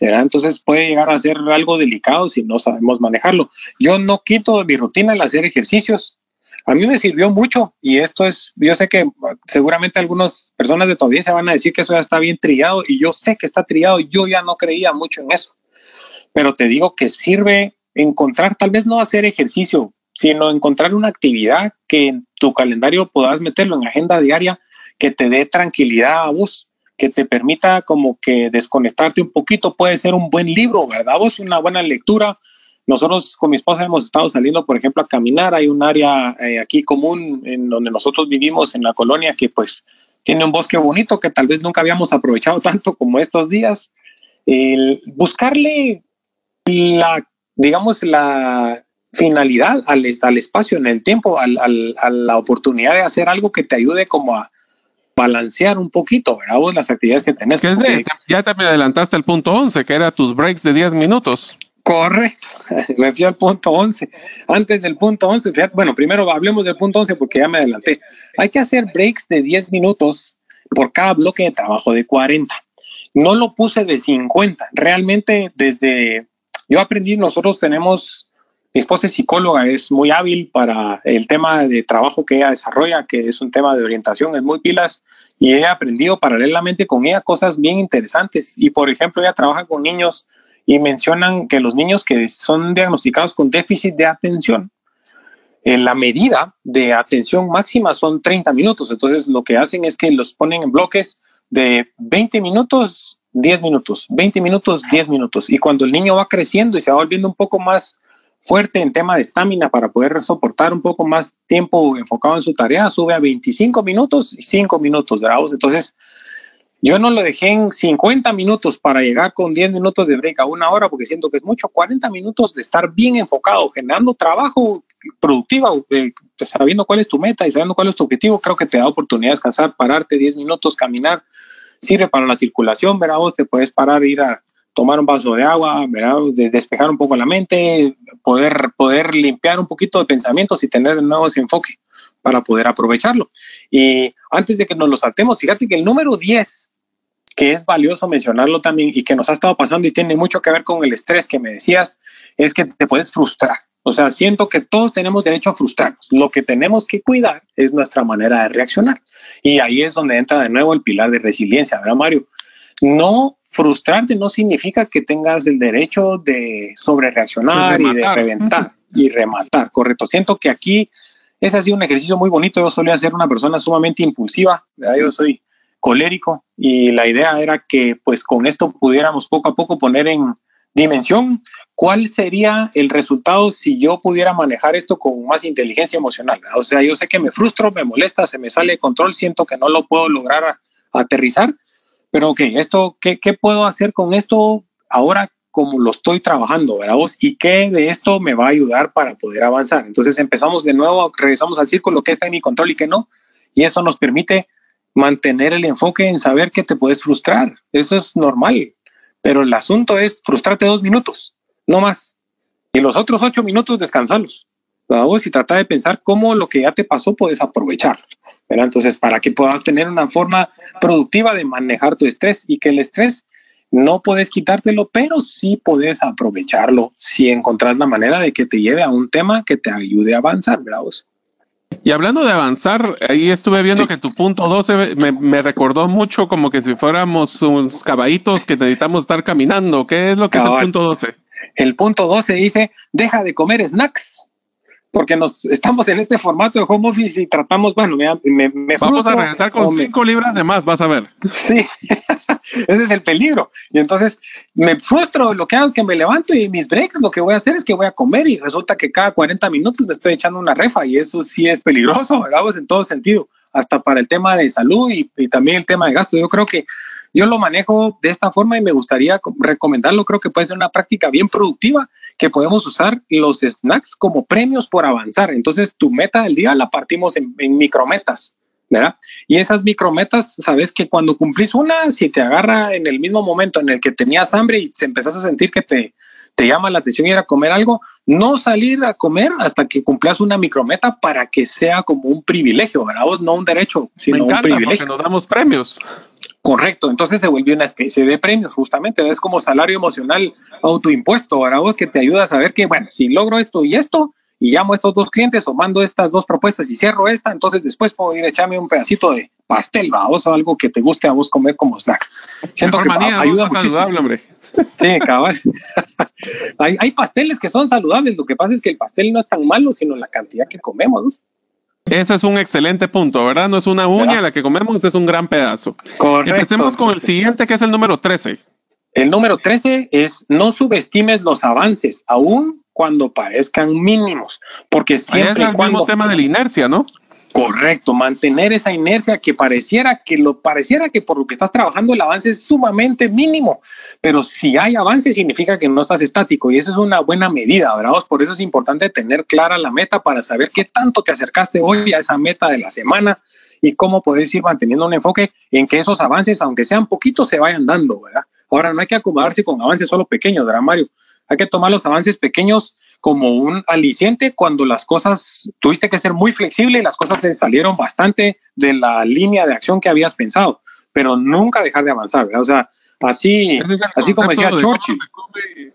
entonces puede llegar a ser algo delicado si no sabemos manejarlo. Yo no quito de mi rutina el hacer ejercicios. A mí me sirvió mucho y esto es, yo sé que seguramente algunas personas de tu audiencia van a decir que eso ya está bien trillado y yo sé que está trillado, yo ya no creía mucho en eso. Pero te digo que sirve encontrar, tal vez no hacer ejercicio, sino encontrar una actividad que en tu calendario puedas meterlo en agenda diaria que te dé tranquilidad a vos que te permita como que desconectarte un poquito. Puede ser un buen libro, ¿verdad? Vos una buena lectura. Nosotros con mi esposa hemos estado saliendo, por ejemplo, a caminar. Hay un área eh, aquí común en donde nosotros vivimos en la colonia que pues tiene un bosque bonito que tal vez nunca habíamos aprovechado tanto como estos días. El buscarle la, digamos, la finalidad al, al espacio en el tiempo, al, al, a la oportunidad de hacer algo que te ayude como a, balancear un poquito, ¿verdad? Vos las actividades que tenés. ya te adelantaste al punto 11, que era tus breaks de 10 minutos. Correcto, me fui al punto 11. Antes del punto 11, fíjate, bueno, primero hablemos del punto 11 porque ya me adelanté. Hay que hacer breaks de 10 minutos por cada bloque de trabajo de 40. No lo puse de 50. Realmente desde, yo aprendí, nosotros tenemos mi esposa es psicóloga, es muy hábil para el tema de trabajo que ella desarrolla, que es un tema de orientación, es muy pilas y he aprendido paralelamente con ella cosas bien interesantes. Y por ejemplo, ella trabaja con niños y mencionan que los niños que son diagnosticados con déficit de atención, en la medida de atención máxima son 30 minutos. Entonces lo que hacen es que los ponen en bloques de 20 minutos, 10 minutos, 20 minutos, 10 minutos. Y cuando el niño va creciendo y se va volviendo un poco más fuerte en tema de estamina para poder soportar un poco más tiempo enfocado en su tarea, sube a 25 minutos y 5 minutos, grados. Entonces, yo no lo dejé en 50 minutos para llegar con 10 minutos de break a una hora, porque siento que es mucho. 40 minutos de estar bien enfocado, generando trabajo productivo, eh, sabiendo cuál es tu meta y sabiendo cuál es tu objetivo, creo que te da oportunidad de descansar, pararte 10 minutos, caminar, sirve para la circulación, verá vos, te puedes parar, ir a tomar un vaso de agua, despejar un poco la mente, poder, poder limpiar un poquito de pensamientos y tener de nuevo ese enfoque para poder aprovecharlo. Y antes de que nos lo saltemos, fíjate que el número 10, que es valioso mencionarlo también y que nos ha estado pasando y tiene mucho que ver con el estrés que me decías, es que te puedes frustrar. O sea, siento que todos tenemos derecho a frustrarnos. Lo que tenemos que cuidar es nuestra manera de reaccionar. Y ahí es donde entra de nuevo el pilar de resiliencia, ¿verdad, Mario? No frustrarte no significa que tengas el derecho de sobrereaccionar y de reventar y rematar, correcto. Siento que aquí ese ha sido un ejercicio muy bonito. Yo solía ser una persona sumamente impulsiva, yo soy colérico y la idea era que pues con esto pudiéramos poco a poco poner en dimensión cuál sería el resultado si yo pudiera manejar esto con más inteligencia emocional. O sea, yo sé que me frustro, me molesta, se me sale de control, siento que no lo puedo lograr aterrizar, pero ok, esto, ¿qué, ¿qué puedo hacer con esto ahora como lo estoy trabajando, ¿verdad vos? ¿Y qué de esto me va a ayudar para poder avanzar? Entonces empezamos de nuevo, regresamos al círculo, qué está en mi control y qué no. Y eso nos permite mantener el enfoque en saber que te puedes frustrar. Eso es normal. Pero el asunto es frustrarte dos minutos, no más. Y los otros ocho minutos descansalos. ¿verdad vos? Y trata de pensar cómo lo que ya te pasó puedes aprovechar. Entonces, para que puedas tener una forma productiva de manejar tu estrés y que el estrés no puedes quitártelo, pero sí puedes aprovecharlo si encontrás la manera de que te lleve a un tema que te ayude a avanzar, ¿verdad? Y hablando de avanzar, ahí estuve viendo que tu punto 12 me, me, recordó mucho como que si fuéramos unos caballitos que necesitamos estar caminando. ¿Qué es lo que es el punto 12? El punto 12 dice, deja de comer snacks porque nos estamos en este formato de home office y tratamos, bueno, me, me, Vamos a regresar con cinco libras de más, vas a ver. Sí, ese es el peligro. Y entonces me frustro, lo que hago es que me levanto y mis breaks, lo que voy a hacer es que voy a comer y resulta que cada 40 minutos me estoy echando una refa y eso sí es peligroso, ¿verdad? Pues en todo sentido, hasta para el tema de salud y, y también el tema de gasto. Yo creo que yo lo manejo de esta forma y me gustaría recomendarlo. Creo que puede ser una práctica bien productiva que podemos usar los snacks como premios por avanzar. Entonces, tu meta del día la partimos en, micrometas. ¿verdad? Y esas micrometas, sabes que cuando cumplís una, si te agarra en el mismo momento en el que tenías hambre y se empezás a sentir que te, te llama la atención ir a comer algo, no salir a comer hasta que cumplas una micrometa para que sea como un privilegio, ¿verdad? no un derecho, sino un privilegio. nos damos premios. Correcto, entonces se vuelve una especie de premios, justamente, es como salario emocional autoimpuesto, ahora vos que te ayuda a saber que, bueno, si logro esto y esto, y llamo a estos dos clientes o mando estas dos propuestas y cierro esta, entonces después puedo ir a echarme un pedacito de pastel, vamos, o algo que te guste a vos comer como snack. Siento que ayuda muchísimo. Saludable, hombre. Sí, cabal. hay, hay, pasteles que son saludables, lo que pasa es que el pastel no es tan malo, sino la cantidad que comemos. Ese es un excelente punto, ¿verdad? No es una uña la que comemos, es un gran pedazo. Correcto. Empecemos con el siguiente, que es el número 13. El número 13 es no subestimes los avances, aun cuando parezcan mínimos, porque siempre es el mismo tema de la inercia, ¿no? Correcto, mantener esa inercia que pareciera que lo pareciera que por lo que estás trabajando el avance es sumamente mínimo, pero si hay avance significa que no estás estático y eso es una buena medida, ¿verdad? Por eso es importante tener clara la meta para saber qué tanto te acercaste hoy a esa meta de la semana y cómo puedes ir manteniendo un enfoque en que esos avances, aunque sean poquitos, se vayan dando, ¿verdad? Ahora no hay que acomodarse con avances solo pequeños, ¿verdad, Mario? Hay que tomar los avances pequeños como un aliciente cuando las cosas, tuviste que ser muy flexible y las cosas te salieron bastante de la línea de acción que habías pensado, pero nunca dejar de avanzar, ¿verdad? O sea, así, así como decía Churchill.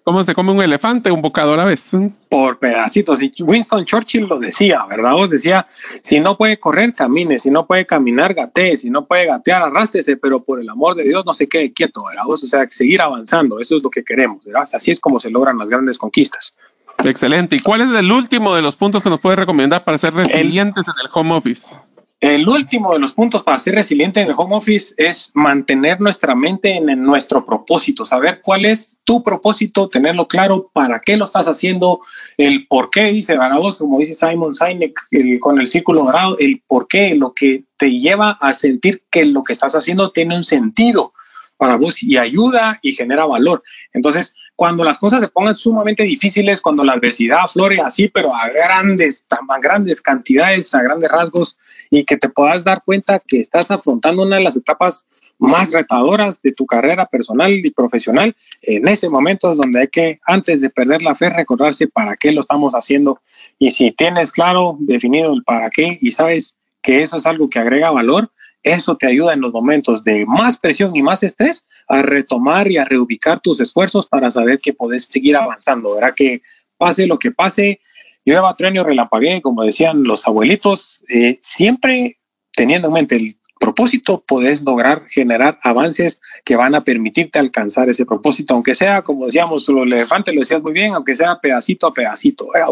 Cómo se, come, un elefante un bocado a la vez? Por pedacitos. Y Winston Churchill lo decía, ¿verdad? Os decía, si no puede correr, camine, si no puede caminar, gatee, si no puede gatear, arrástrese, pero por el amor de Dios no se quede quieto, ¿verdad? O sea, seguir avanzando, eso es lo que queremos, ¿verdad? Así es como se logran las grandes conquistas. Excelente. ¿Y cuál es el último de los puntos que nos puede recomendar para ser resilientes en el home office? El último de los puntos para ser resiliente en el home office es mantener nuestra mente en, nuestro propósito, saber cuál es tu propósito, tenerlo claro, para qué lo estás haciendo, el por qué, dice vos, como dice Simon Sinek con el círculo dorado, el por qué, lo que te lleva a sentir que lo que estás haciendo tiene un sentido para vos y ayuda y genera valor. Entonces, cuando las cosas se pongan sumamente difíciles, cuando la adversidad aflore así, pero a grandes, a grandes cantidades, a grandes rasgos, y que te puedas dar cuenta que estás afrontando una de las etapas más retadoras de tu carrera personal y profesional, en ese momento es donde hay que, antes de perder la fe, recordarse para qué lo estamos haciendo. Y si tienes claro, definido el para qué y sabes que eso es algo que agrega valor, eso te ayuda en los momentos de más presión y más estrés a retomar y a reubicar tus esfuerzos para saber que podés seguir avanzando, ¿verdad? Que pase lo que pase, llueva, trueno, relampagué, como decían los abuelitos, eh, siempre teniendo en mente el propósito, podés lograr generar avances que van a permitirte alcanzar ese propósito, aunque sea, como decíamos, los elefantes lo decías muy bien, aunque sea pedacito a pedacito, ¿verdad?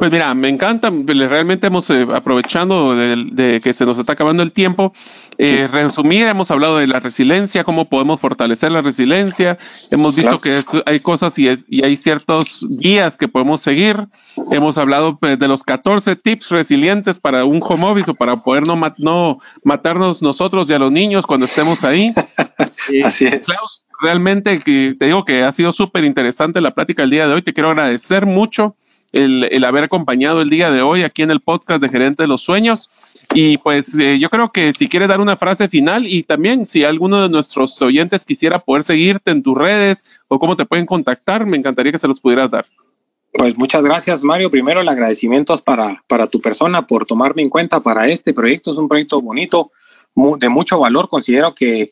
Pues mira, me encanta, realmente hemos eh, aprovechando de, que se nos está acabando el tiempo, eh, resumir, hemos hablado de la resiliencia, cómo podemos fortalecer la resiliencia, hemos visto que hay cosas y, hay ciertos guías que podemos seguir, hemos hablado pues, de los 14 tips resilientes para un home office o para poder no, no matarnos nosotros y a los niños cuando estemos ahí. Así es. realmente que, te digo que ha sido súper interesante la plática del día de hoy, te quiero agradecer mucho el, haber acompañado el día de hoy aquí en el podcast de Gerente de los Sueños. Y pues eh, yo creo que si quieres dar una frase final y también si alguno de nuestros oyentes quisiera poder seguirte en tus redes o cómo te pueden contactar, me encantaría que se los pudieras dar. Pues muchas gracias, Mario. Primero, el agradecimiento para, para tu persona por tomarme en cuenta para este proyecto. Es un proyecto bonito, de mucho valor. Considero que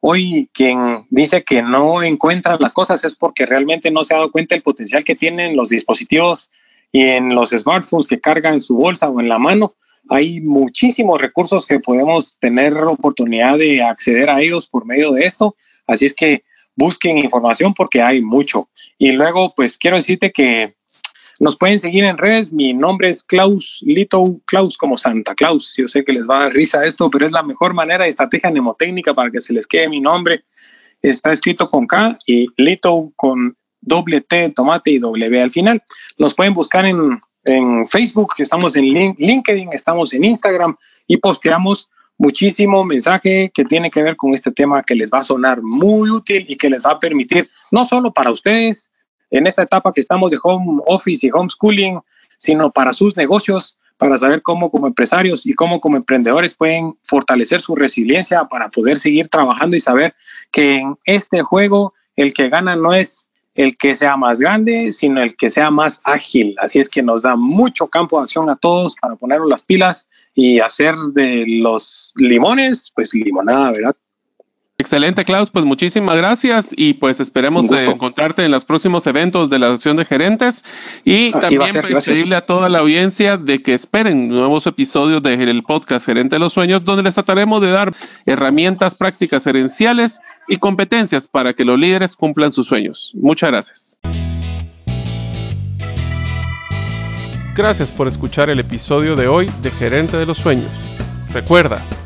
hoy quien dice que no encuentra las cosas es porque realmente no se ha dado cuenta el potencial que tienen los dispositivos y en los smartphones que cargan en su bolsa o en la mano. Hay muchísimos recursos que podemos tener oportunidad de acceder a ellos por medio de esto. Así es que busquen información porque hay mucho. Y luego, pues quiero decirte que Nos pueden seguir en redes. Mi nombre es Klaus Lito, Klaus como Santa Claus. Yo sé que les va a dar risa esto, pero es la mejor manera de estrategia mnemotécnica para que se les quede mi nombre. Está escrito con K y Lito con doble T, tomate y W al final. Nos pueden buscar en, en Facebook, estamos en LinkedIn, estamos en Instagram y posteamos muchísimo mensaje que tiene que ver con este tema que les va a sonar muy útil y que les va a permitir, no solo para ustedes, en esta etapa que estamos de home office y homeschooling, sino para sus negocios, para saber cómo como empresarios y cómo como emprendedores pueden fortalecer su resiliencia para poder seguir trabajando y saber que en este juego el que gana no es el que sea más grande, sino el que sea más ágil. Así es que nos da mucho campo de acción a todos para ponernos las pilas y hacer de los limones, pues limonada, ¿verdad? Excelente, Klaus. Pues muchísimas gracias y pues esperemos encontrarte en los próximos eventos de la Asociación de Gerentes y también pedirle a toda la audiencia de que esperen nuevos episodios del podcast Gerente de los Sueños, donde les trataremos de dar herramientas prácticas gerenciales y competencias para que los líderes cumplan sus sueños. Muchas gracias. Gracias por escuchar el episodio de hoy de Gerente de los Sueños. Recuerda,